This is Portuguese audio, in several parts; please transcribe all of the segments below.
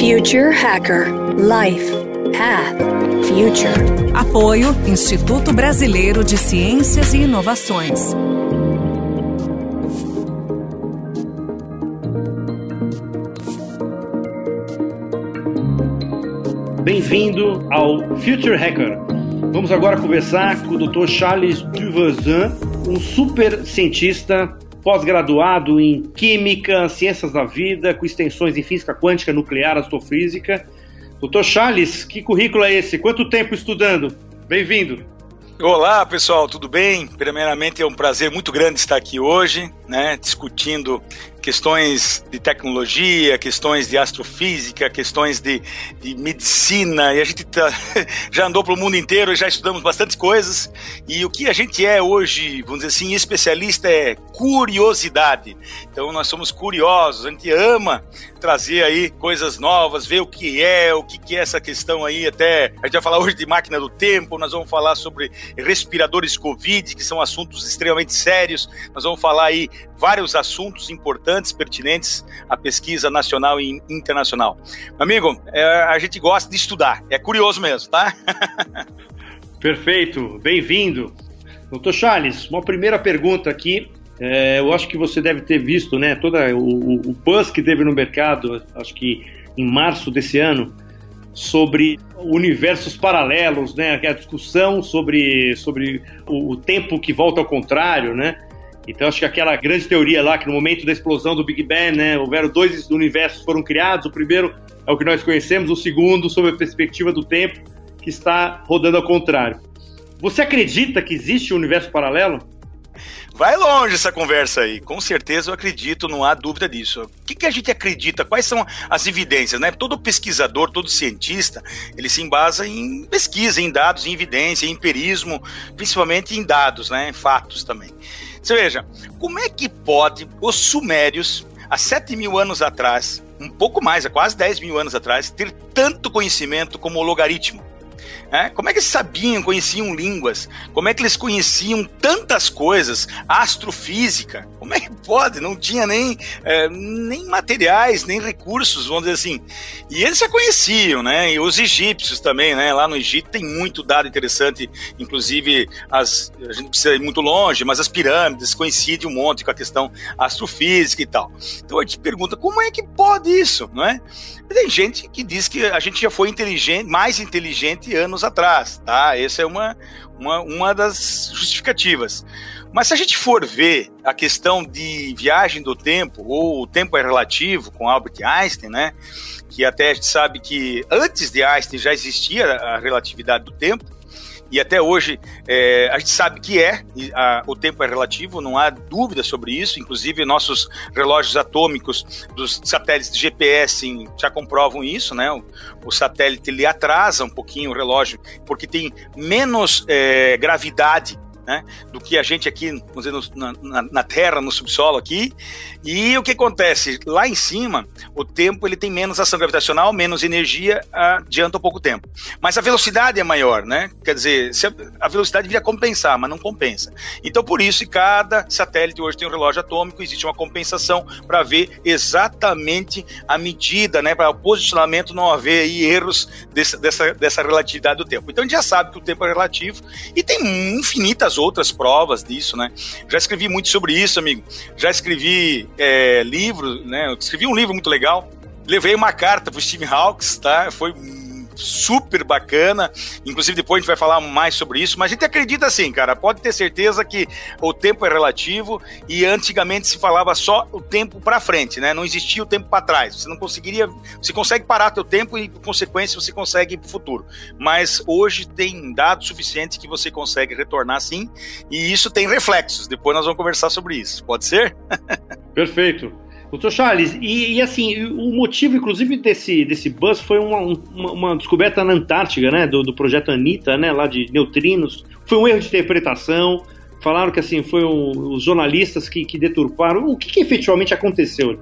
Future Hacker Life Path Future. Apoio Instituto Brasileiro de Ciências e Inovações. Bem-vindo ao Future Hacker. Vamos agora conversar com o Dr. Charles Duvazin, um super cientista pós-graduado em Química, Ciências da Vida, com extensões em Física Quântica, Nuclear, Astrofísica. Doutor Charles, que currículo é esse? Quanto tempo estudando? Bem-vindo. Olá, pessoal, tudo bem? Primeiramente, é um prazer muito grande estar aqui hoje, né, discutindo questões de tecnologia, questões de astrofísica, questões de, de medicina, e a gente tá, já andou para o mundo inteiro, já estudamos bastante coisas, e o que a gente é hoje, vamos dizer assim, especialista é curiosidade. Então nós somos curiosos, a gente ama trazer aí coisas novas, ver o que é, o que é essa questão aí, até a gente vai falar hoje de máquina do tempo, nós vamos falar sobre respiradores Covid, que são assuntos extremamente sérios, nós vamos falar aí vários assuntos importantes, pertinentes à pesquisa nacional e internacional. Amigo, é, a gente gosta de estudar, é curioso mesmo, tá? Perfeito, bem-vindo. Doutor Charles, uma primeira pergunta aqui. É, eu acho que você deve ter visto, né, todo o, o buzz que teve no mercado, acho que em março desse ano, sobre universos paralelos, né, a discussão sobre, sobre o tempo que volta ao contrário, né, então acho que aquela grande teoria lá que no momento da explosão do Big Bang, né, houveram dois universos foram criados. O primeiro é o que nós conhecemos, o segundo sob a perspectiva do tempo que está rodando ao contrário. Você acredita que existe um universo paralelo? Vai longe essa conversa aí. Com certeza eu acredito, não há dúvida disso. O que, que, a gente acredita? Quais são as evidências, né? Todo pesquisador, todo cientista, ele se embasa em pesquisa, em dados, em evidência, em empirismo, principalmente em dados, né? Em fatos também. Você veja, como é que pode os sumérios, há 7 mil anos atrás, um pouco mais, há quase 10 mil anos atrás, ter tanto conhecimento como o logaritmo? É? Como é que eles sabiam, conheciam línguas? Como é que eles conheciam tantas coisas? Astrofísica? Como é que pode? Não tinha nem, é, nem materiais, nem recursos, vamos dizer assim. E eles já conheciam, né? E os egípcios também, né? Lá no Egito tem muito dado interessante, inclusive as, a gente precisa ir muito longe, mas as pirâmides coincidem um monte com a questão astrofísica e tal. Então a gente pergunta, como é que pode isso, não é? Tem gente que diz que a gente já foi inteligente, mais inteligente anos atrás, tá? Essa é uma, uma, uma das justificativas. Mas se a gente for ver a questão de viagem do tempo, ou o tempo é relativo com Albert Einstein, né? Que até a gente sabe que antes de Einstein já existia a relatividade do tempo, e até hoje é, a gente sabe que é, a, o tempo é relativo, não há dúvida sobre isso, inclusive nossos relógios atômicos dos satélites de GPS já comprovam isso, né? O, o satélite ele atrasa um pouquinho o relógio porque tem menos é, gravidade né, do que a gente aqui, vamos dizer, no, na, na, Terra, no subsolo aqui. E o que acontece? Lá em cima, o tempo ele tem menos ação gravitacional, menos energia, adianta um pouco tempo. Mas a velocidade é maior, né? Quer dizer, a velocidade devia compensar, mas não compensa. Então, por isso, cada satélite hoje tem um relógio atômico, existe uma compensação para ver exatamente a medida, né? Para o posicionamento não haver erros dessa, dessa, dessa relatividade do tempo. Então, a gente já sabe que o tempo é relativo e tem infinitas outras provas disso, né? Já escrevi muito sobre isso, amigo. Já escrevi é, livros, né? Eu escrevi um livro muito legal. Levei uma carta pro Steve Hawks, tá? Foi super bacana. Inclusive, depois a gente vai falar mais sobre isso. Mas a gente acredita assim, cara. Pode ter certeza que o tempo é relativo e antigamente se falava só o tempo para frente, né? Não existia o tempo para trás. Você não conseguiria. Você consegue parar teu tempo e, por consequência, você consegue ir pro futuro. Mas hoje tem dados suficientes que você consegue retornar sim. E isso tem reflexos. Depois nós vamos conversar sobre isso. Pode ser? Perfeito. Doutor Charles, e, e, assim, o motivo, inclusive, desse, desse buzz foi uma, uma, uma descoberta na Antártica, né, do, do, projeto Anitta, né, lá de neutrinos. Foi um erro de interpretação. Falaram que, assim, foi os jornalistas que, que deturparam. O que, que efetivamente aconteceu?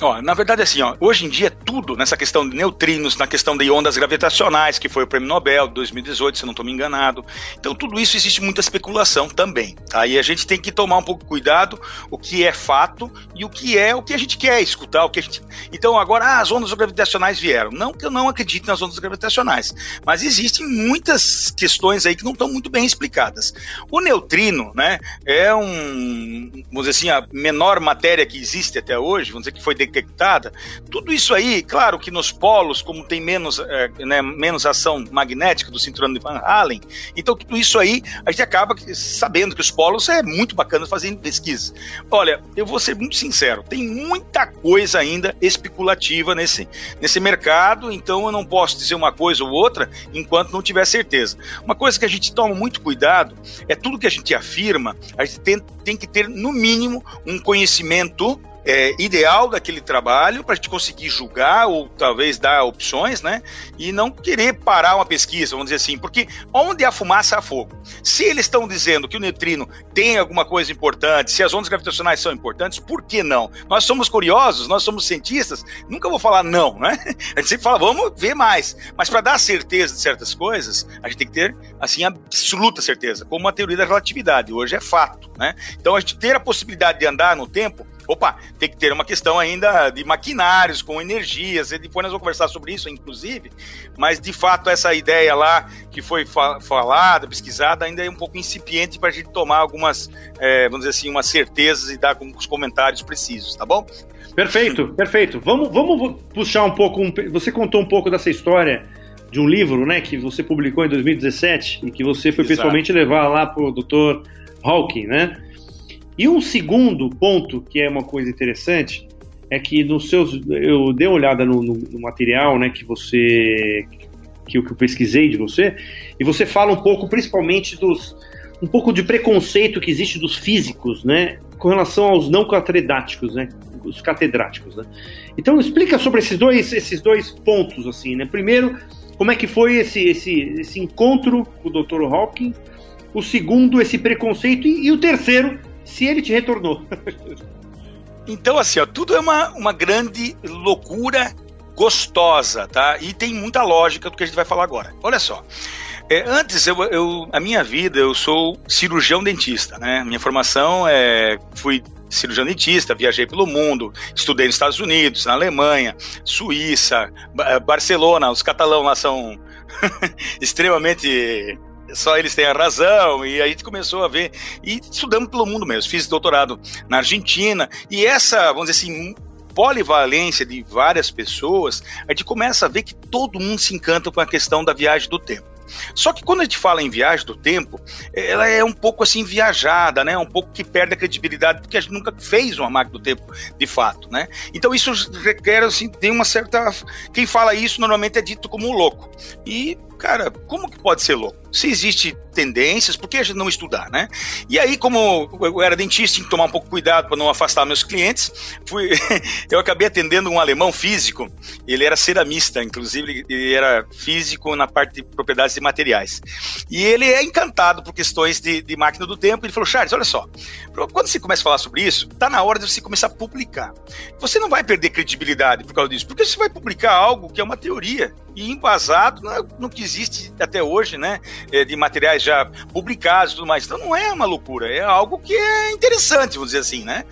Ó, na verdade, assim, ó, hoje em dia tudo nessa questão de neutrinos, na questão de ondas gravitacionais, que foi o prêmio Nobel de 2018, se não estou me enganado. Então, tudo isso existe muita especulação também, tá? E a gente tem que tomar um pouco cuidado o que é fato e o que é o que a gente quer escutar, o que gente... Então, agora, ah, as ondas gravitacionais vieram. Não que eu não acredite nas ondas gravitacionais, mas existem muitas questões aí que não estão muito bem explicadas. O neutrino, né, é um, vamos dizer assim, a menor matéria que existe até hoje, vamos dizer que foi detectada. Tudo isso aí, claro que nos polos, como tem menos, é, né, menos ação magnética do cinturão de Van Allen, então tudo isso aí a gente acaba sabendo que os polos é muito bacana fazer pesquisa. Olha, eu vou ser muito sincero, tem muita coisa ainda especulativa nesse, nesse mercado, então eu não posso dizer uma coisa ou outra enquanto não tiver certeza. Uma coisa que a gente toma muito cuidado é tudo que a gente afirma, a gente tem, tem que ter, no mínimo, um conhecimento é, ideal daquele trabalho para a gente conseguir julgar ou talvez dar opções, né? E não querer parar uma pesquisa, vamos dizer assim, porque onde há fumaça há fogo. Se eles estão dizendo que o neutrino tem alguma coisa importante, se as ondas gravitacionais são importantes, por que não? Nós somos curiosos, nós somos cientistas, nunca vou falar não, né? A gente sempre fala, vamos ver mais. Mas para dar certeza de certas coisas, a gente tem que ter, assim, absoluta certeza, como a teoria da relatividade. Hoje é fato, né? Então a gente ter a possibilidade de andar no tempo Opa, tem que ter uma questão ainda de maquinários com energias, e depois nós vamos conversar sobre isso, inclusive, mas de fato essa ideia lá que foi fa falada, pesquisada, ainda é um pouco incipiente para a gente tomar algumas, é, vamos dizer assim, umas certezas e dar com os comentários precisos, tá bom? Perfeito, perfeito. Vamos, vamos puxar um pouco, um, você contou um pouco dessa história de um livro, né, que você publicou em 2017 e que você foi Exato. pessoalmente levar lá para o Dr. Hawking, né? E um segundo ponto, que é uma coisa interessante, é que nos seus. Eu dei uma olhada no, no, no material né, que você. Que que eu pesquisei de você, e você fala um pouco, principalmente, dos. um pouco de preconceito que existe dos físicos, né? Com relação aos não catedráticos, né? Os catedráticos, né? Então explica sobre esses dois, esses dois pontos, assim, né? Primeiro, como é que foi esse, esse, esse encontro com o Dr. Hawking? O segundo, esse preconceito. E, e o terceiro, se ele te retornou. então, assim, ó, tudo é uma, uma grande loucura gostosa, tá? E tem muita lógica do que a gente vai falar agora. Olha só. É, antes, eu, eu, a minha vida, eu sou cirurgião dentista, né? Minha formação é. Fui cirurgião dentista, viajei pelo mundo, estudei nos Estados Unidos, na Alemanha, Suíça, Barcelona, os catalão lá são extremamente só eles têm a razão, e a gente começou a ver, e estudamos pelo mundo mesmo, fiz doutorado na Argentina, e essa, vamos dizer assim, polivalência de várias pessoas, a gente começa a ver que todo mundo se encanta com a questão da viagem do tempo. Só que quando a gente fala em viagem do tempo, ela é um pouco assim viajada, né? Um pouco que perde a credibilidade porque a gente nunca fez uma máquina do tempo de fato, né? Então isso requer assim tem uma certa quem fala isso normalmente é dito como louco. E cara, como que pode ser louco? Se existe tendências, por que a gente não estudar, né? E aí, como eu era dentista, tinha que tomar um pouco cuidado para não afastar meus clientes, fui, eu acabei atendendo um alemão físico, ele era ceramista, inclusive ele era físico na parte de propriedades de materiais. E ele é encantado por questões de, de máquina do tempo, ele falou, Charles, olha só, quando você começa a falar sobre isso, tá na hora de você começar a publicar. Você não vai perder credibilidade por causa disso, porque você vai publicar algo que é uma teoria, e embasado no que existe até hoje, né, é, de materiais já publicados e tudo mais. Então não é uma loucura, é algo que é interessante, vamos dizer assim, né?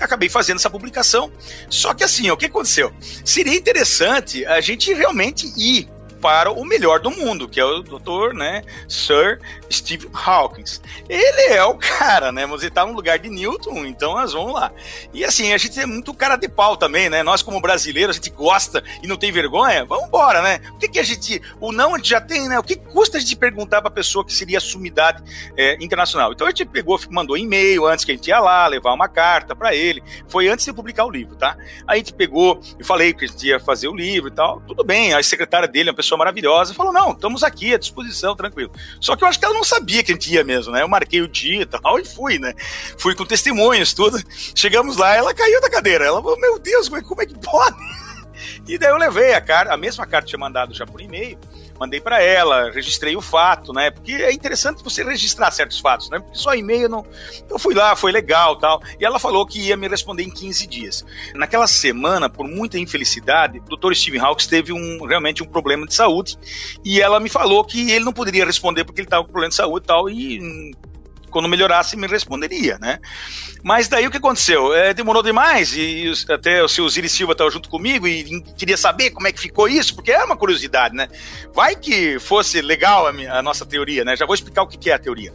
Acabei fazendo essa publicação. Só que assim, o que aconteceu? Seria interessante a gente realmente ir para o melhor do mundo, que é o doutor, né, Sir Steve Hawkins. Ele é o cara, né, mas ele tá no lugar de Newton, então nós vamos lá. E assim, a gente é muito cara de pau também, né, nós como brasileiros, a gente gosta e não tem vergonha, vamos embora, né, o que que a gente, o não a gente já tem, né, o que custa a gente perguntar pra pessoa que seria a sumidade é, internacional? Então a gente pegou, mandou e-mail antes que a gente ia lá, levar uma carta para ele, foi antes de publicar o livro, tá? Aí a gente pegou e falei que a gente ia fazer o livro e tal, tudo bem, a secretária dele é uma pessoa pessoa maravilhosa, falou: não, estamos aqui à disposição, tranquilo. Só que eu acho que ela não sabia que a gente ia mesmo, né? Eu marquei o dia e tal, e fui, né? Fui com testemunhos, tudo. Chegamos lá, ela caiu da cadeira. Ela falou: meu Deus, como é, como é que pode? E daí eu levei a carta, a mesma carta que tinha mandado já por e-mail, mandei para ela, registrei o fato, né? Porque é interessante você registrar certos fatos, né? Porque só e-mail não. Eu fui lá, foi legal tal. E ela falou que ia me responder em 15 dias. Naquela semana, por muita infelicidade, o Dr. Steve Hawkes teve um, realmente um problema de saúde. E ela me falou que ele não poderia responder porque ele estava com problema de saúde e tal. E quando melhorasse, me responderia, né? Mas daí o que aconteceu? É, demorou demais e até o seu Osiris Silva estava junto comigo e queria saber como é que ficou isso, porque é uma curiosidade, né? Vai que fosse legal a, minha, a nossa teoria, né? Já vou explicar o que é a teoria.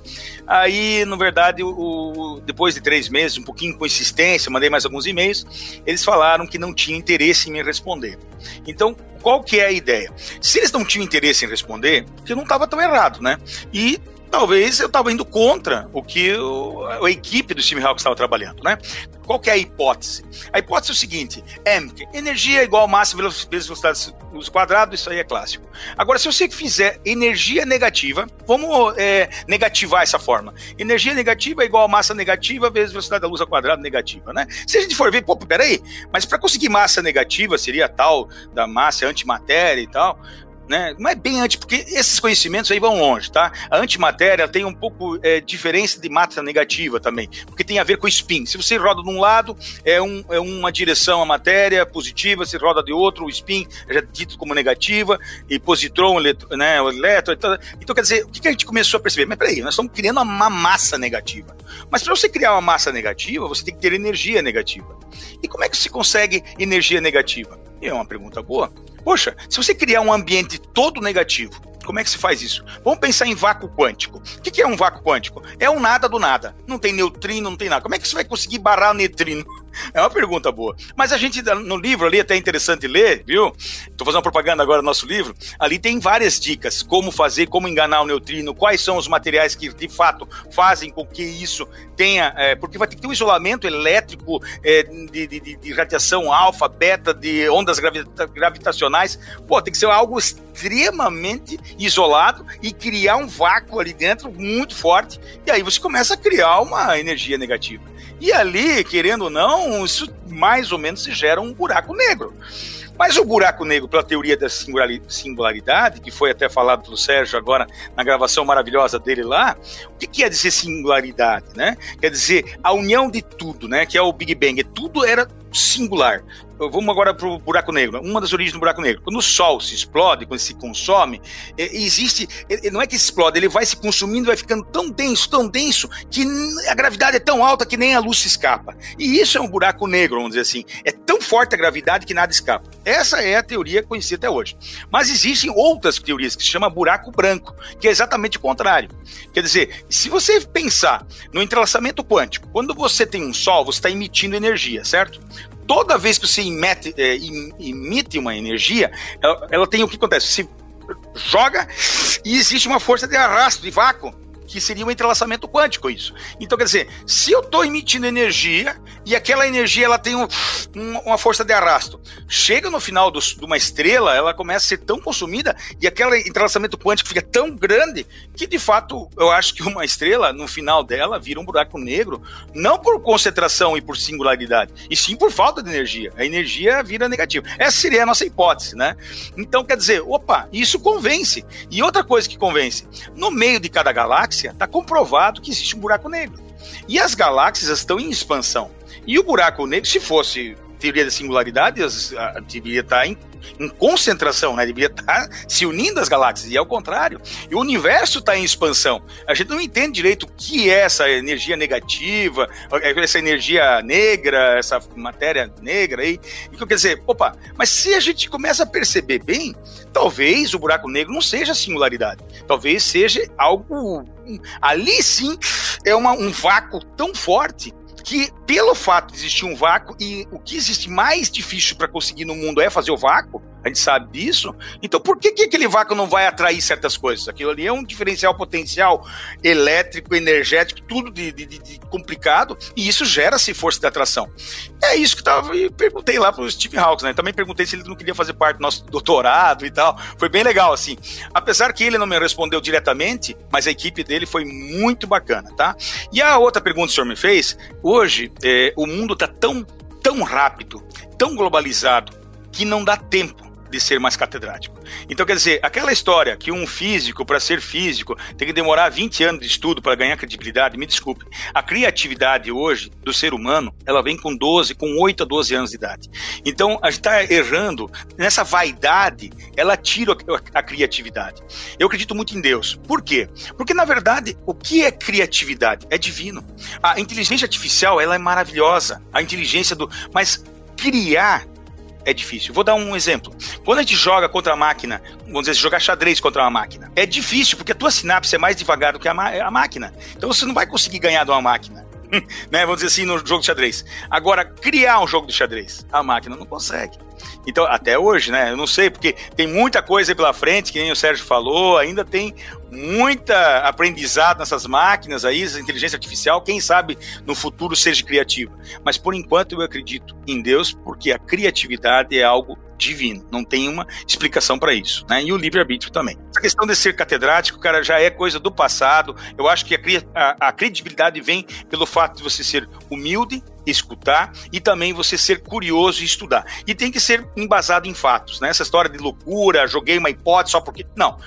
Aí, na verdade, o, depois de três meses, um pouquinho com insistência, mandei mais alguns e-mails, eles falaram que não tinham interesse em me responder. Então, qual que é a ideia? Se eles não tinham interesse em responder, que não estava tão errado, né? E talvez eu estava indo contra o que o, a equipe do Steve Hawks estava trabalhando, né? Qual que é a hipótese? A hipótese é o seguinte: M, energia igual massa vezes velocidade uso quadrado, isso aí é clássico. Agora, se você fizer energia negativa, vamos é, negativar essa forma. Energia negativa é igual a massa negativa vezes velocidade da luz ao quadrado negativa, né? Se a gente for ver, pô, peraí, mas para conseguir massa negativa seria tal da massa antimatéria e tal, né? É bem anti, porque esses conhecimentos aí vão longe, tá? A antimatéria tem um pouco é, diferença de massa negativa também, porque tem a ver com spin. Se você roda de um lado, é, um, é uma direção a matéria positiva, se roda de outro, o spin é dito como negativa, e positron, eletro, né, o elétron. Então, então, quer dizer, o que a gente começou a perceber? Mas peraí, nós estamos criando uma massa negativa. Mas para você criar uma massa negativa, você tem que ter energia negativa. E como é que se consegue energia negativa? E é uma pergunta boa. Poxa, se você criar um ambiente todo negativo, como é que se faz isso? Vamos pensar em vácuo quântico. O que é um vácuo quântico? É um nada do nada. Não tem neutrino, não tem nada. Como é que você vai conseguir barrar o neutrino? É uma pergunta boa. Mas a gente, no livro ali, é até interessante ler, viu? Estou fazendo propaganda agora do nosso livro. Ali tem várias dicas. Como fazer, como enganar o neutrino, quais são os materiais que, de fato, fazem com que isso tenha... É, porque vai ter que ter um isolamento elétrico é, de, de, de, radiação alfa, beta, de ondas gravita gravitacionais. Pô, tem que ser algo extremamente isolado e criar um vácuo ali dentro muito forte. E aí você começa a criar uma energia negativa. E ali, querendo ou não, isso mais ou menos se gera um buraco negro. Mas o buraco negro, pela teoria da singularidade, que foi até falado pelo Sérgio agora na gravação maravilhosa dele lá, o que quer dizer singularidade, né? Quer dizer a união de tudo, né? Que é o Big Bang. Tudo era singular. Vamos agora para o buraco negro. Uma das origens do buraco negro. Quando o Sol se explode, quando se consome, é, existe. Não é que explode, ele vai se consumindo, vai ficando tão denso, tão denso, que a gravidade é tão alta que nem a luz se escapa. E isso é um buraco negro, vamos dizer assim. É tão forte a gravidade que nada escapa. Essa é a teoria conhecida até hoje. Mas existem outras teorias que se chama buraco branco, que é exatamente o contrário. Quer dizer, se você pensar no entrelaçamento quântico, quando você tem um Sol, você está emitindo energia, certo? Toda vez que você emite, é, uma energia, ela, ela, tem o que acontece? Você joga e existe uma força de arrasto, de vácuo que seria um entrelaçamento quântico isso. Então, quer dizer, se eu estou emitindo energia e aquela energia ela tem um, um, uma força de arrasto, chega no final do, de uma estrela, ela começa a ser tão consumida e aquele entrelaçamento quântico fica tão grande que, de fato, eu acho que uma estrela, no final dela, vira um buraco negro, não por concentração e por singularidade, e sim por falta de energia. A energia vira negativa. Essa seria a nossa hipótese, né? Então, quer dizer, opa, isso convence. E outra coisa que convence, no meio de cada galáxia, galáxia, está comprovado que existe um buraco negro. E as galáxias estão em expansão. E o buraco negro, se fosse teoria da singularidade, deveria estar tá em, em, concentração, né? Deveria estar se unindo as galáxias, e é o contrário. E o universo está em expansão. A gente não entende direito o que é essa energia negativa, essa energia negra, essa matéria negra aí. E quer dizer, opa, mas se a gente começa a perceber bem, talvez o buraco negro não seja singularidade. Talvez seja algo. Ali sim é uma, um vácuo tão forte que pelo fato de existir um vácuo e o que existe mais difícil para conseguir no mundo é fazer o vácuo, a gente sabe disso. Então, por que, que aquele vácuo não vai atrair certas coisas? Aquilo ali é um diferencial potencial elétrico, energético, tudo de, de, de complicado, e isso gera-se força de atração. É isso que tava, e perguntei lá para o Steve Hawks, né? Também perguntei se ele não queria fazer parte do nosso doutorado e tal. Foi bem legal, assim. Apesar que ele não me respondeu diretamente, mas a equipe dele foi muito bacana, tá? E a outra pergunta que o senhor me fez, hoje é, o mundo está tão, tão rápido, tão globalizado, que não dá tempo de ser mais catedrático. Então, quer dizer, aquela história que um físico, para ser físico, tem que demorar 20 anos de estudo para ganhar credibilidade, me desculpe. A criatividade hoje do ser humano, ela vem com 12, com 8 a 12 anos de idade. Então, a gente está errando. Nessa vaidade, ela tira a, a criatividade. Eu acredito muito em Deus. Por quê? Porque, na verdade, o que é criatividade? É divino. A inteligência artificial, ela é maravilhosa. A inteligência do. Mas criar é difícil. Vou dar um exemplo. Quando a gente joga contra a máquina, vamos dizer, jogar xadrez contra uma máquina, é difícil porque a tua sinapse é mais devagar do que a, a máquina. Então você não vai conseguir ganhar de uma máquina. né? Vamos dizer assim, no jogo de xadrez. Agora, criar um jogo de xadrez, a máquina não consegue. Então, até hoje, né? Eu não sei, porque tem muita coisa pela frente, que nem o Sérgio falou, ainda tem muita aprendizado nessas máquinas aí, essa inteligência artificial, quem sabe no futuro seja criativa. Mas por enquanto eu acredito em Deus, porque a criatividade é algo divino, não tem uma explicação para isso, né? E o livre-arbítrio também. Essa questão de ser catedrático, cara, já é coisa do passado. Eu acho que a, a, a credibilidade vem pelo fato de você ser humilde, escutar e também você ser curioso e estudar. E tem que ser embasado em fatos, né? Essa história de loucura, joguei uma hipótese só porque. Não,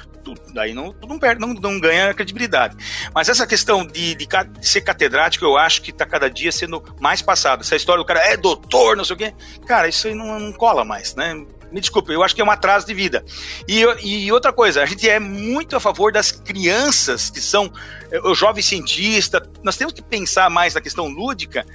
daí não, não, perde, não, não ganha credibilidade. Mas essa questão de, de, de ser catedrático, eu acho que está cada dia sendo mais passado. Essa história do cara é doutor, não sei o quê. Cara, isso aí não, não cola mais, né? Me desculpe, eu acho que é um atraso de vida. E, e outra coisa, a gente é muito a favor das crianças que são eh, o jovem cientista. Nós temos que pensar mais na questão lúdica,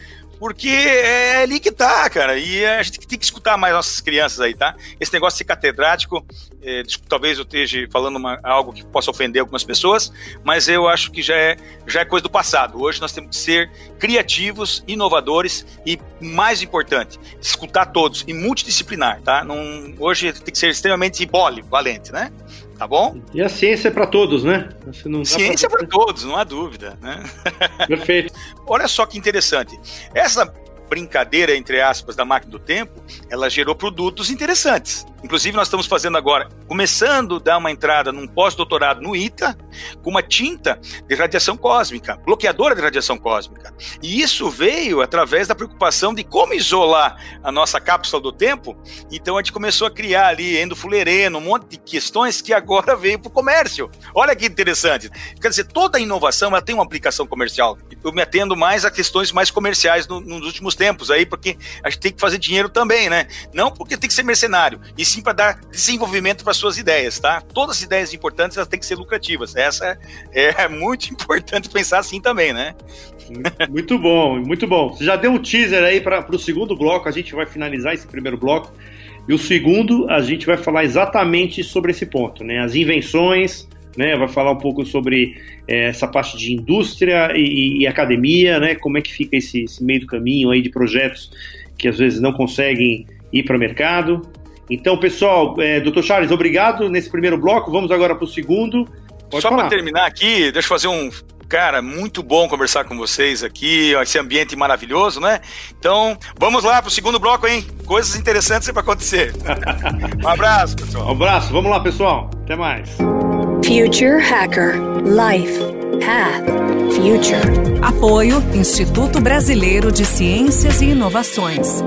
porque é ali que tá, cara. E a gente tem que escutar mais nossas crianças aí, tá? Esse negócio de ser catedrático, é, talvez eu esteja falando uma, algo que possa ofender algumas pessoas, mas eu acho que já é, já é coisa do passado. Hoje nós temos que ser criativos, inovadores e, mais importante, escutar todos e multidisciplinar, tá? Hoje tem que ser extremamente valente, né? Tá bom? E a ciência é para todos, né? ciência pra... é para todos, não há dúvida, né? Perfeito. Olha só que interessante. Essa brincadeira, entre aspas, da máquina do tempo, ela gerou produtos interessantes. Inclusive, nós estamos fazendo agora, começando a dar uma entrada num pós-doutorado no ITA, com uma tinta de radiação cósmica, bloqueadora de radiação cósmica. E isso veio através da preocupação de como isolar a nossa cápsula do tempo. Então, a gente começou a criar ali endofulereno, um monte de questões que agora veio para o comércio. Olha que interessante. Quer dizer, toda inovação ela tem uma aplicação comercial. Eu me atendo mais a questões mais comerciais no, nos últimos tempos aí, porque a gente tem que fazer dinheiro também, né? Não porque tem que ser mercenário, e sim para dar desenvolvimento para suas ideias, tá? Todas as ideias importantes elas têm que ser lucrativas. Essa é, é muito importante pensar assim também, né? Muito bom, muito bom. Você já deu um teaser aí para o segundo bloco, a gente vai finalizar esse primeiro bloco. E o segundo, a gente vai falar exatamente sobre esse ponto, né? As invenções, né? Vai falar um pouco sobre é, essa parte de indústria e, e, academia, né? Como é que fica esse, esse meio do caminho aí de projetos que às vezes não conseguem ir para o mercado. Então, pessoal, é, Dr. Charles, obrigado nesse primeiro bloco. Vamos agora para o segundo. Pode Só para terminar aqui, deixa eu fazer um. Cara, muito bom conversar com vocês aqui, esse ambiente maravilhoso, né? Então, vamos lá para o segundo bloco, hein? Coisas interessantes para acontecer. um abraço, pessoal. Um abraço, vamos lá, pessoal. Até mais. Future Hacker Life Path Future. Apoio Instituto Brasileiro de Ciências e Inovações.